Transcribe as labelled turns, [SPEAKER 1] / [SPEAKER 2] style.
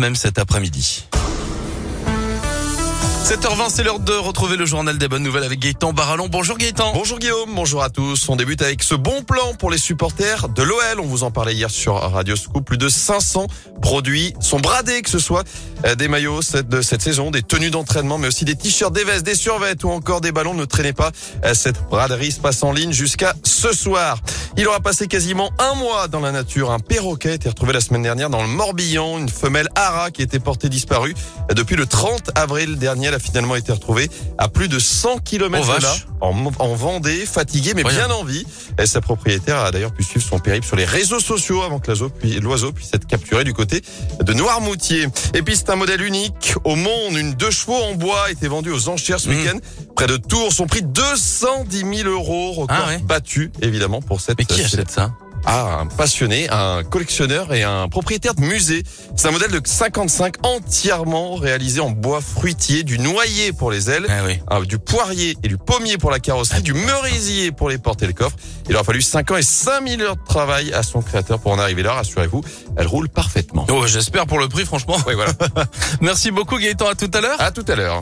[SPEAKER 1] même cet après-midi. 7h20, c'est l'heure de retrouver le journal des bonnes nouvelles avec Gaëtan Barallon. Bonjour Gaëtan.
[SPEAKER 2] Bonjour Guillaume, bonjour à tous. On débute avec ce bon plan pour les supporters de l'OL. On vous en parlait hier sur Radio Scoop. Plus de 500 produits sont bradés, que ce soit euh, des maillots de cette saison, des tenues d'entraînement, mais aussi des t-shirts, des vestes, des survêtements ou encore des ballons. Ne traînez pas. Euh, cette braderie se passe en ligne jusqu'à ce soir. Il aura passé quasiment un mois dans la nature. Un perroquet a été retrouvé la semaine dernière dans le Morbihan. Une femelle ara qui était portée disparue depuis le 30 avril dernier. Elle a finalement été retrouvée à plus de 100 km
[SPEAKER 1] Oh,
[SPEAKER 2] de là,
[SPEAKER 1] vache.
[SPEAKER 2] En, en Vendée, fatiguée mais bien en vie. Et sa propriétaire a d'ailleurs pu suivre son périple sur les réseaux sociaux avant que l'oiseau puis- l'oiseau puisse être capturé du côté de Noirmoutier. Et puis c'est un modèle unique au monde. Une deux chevaux en bois a été vendue aux enchères ce
[SPEAKER 1] Mmh.
[SPEAKER 2] week-end. Près de Tours, son prix 210 000 euros. Record
[SPEAKER 1] Ah ouais.
[SPEAKER 2] battu évidemment pour cette
[SPEAKER 1] Mais qui
[SPEAKER 2] euh,
[SPEAKER 1] achète ça?
[SPEAKER 2] Ah, un passionné, un collectionneur et un propriétaire de musée. C'est un modèle de 55 entièrement réalisé en bois fruitier, du noyer pour les ailes,
[SPEAKER 1] Ah oui.
[SPEAKER 2] ah, du poirier et du pommier pour la carrosserie, du merisier pour les portes et le coffre. Il aura fallu 5 ans et 5000 heures de travail à son créateur pour en arriver là. Rassurez-vous, elle roule parfaitement.
[SPEAKER 1] Oh, j'espère pour le prix, franchement.
[SPEAKER 2] Oui, voilà.
[SPEAKER 1] Merci beaucoup Gaëtan, à tout à l'heure.
[SPEAKER 2] À tout à l'heure.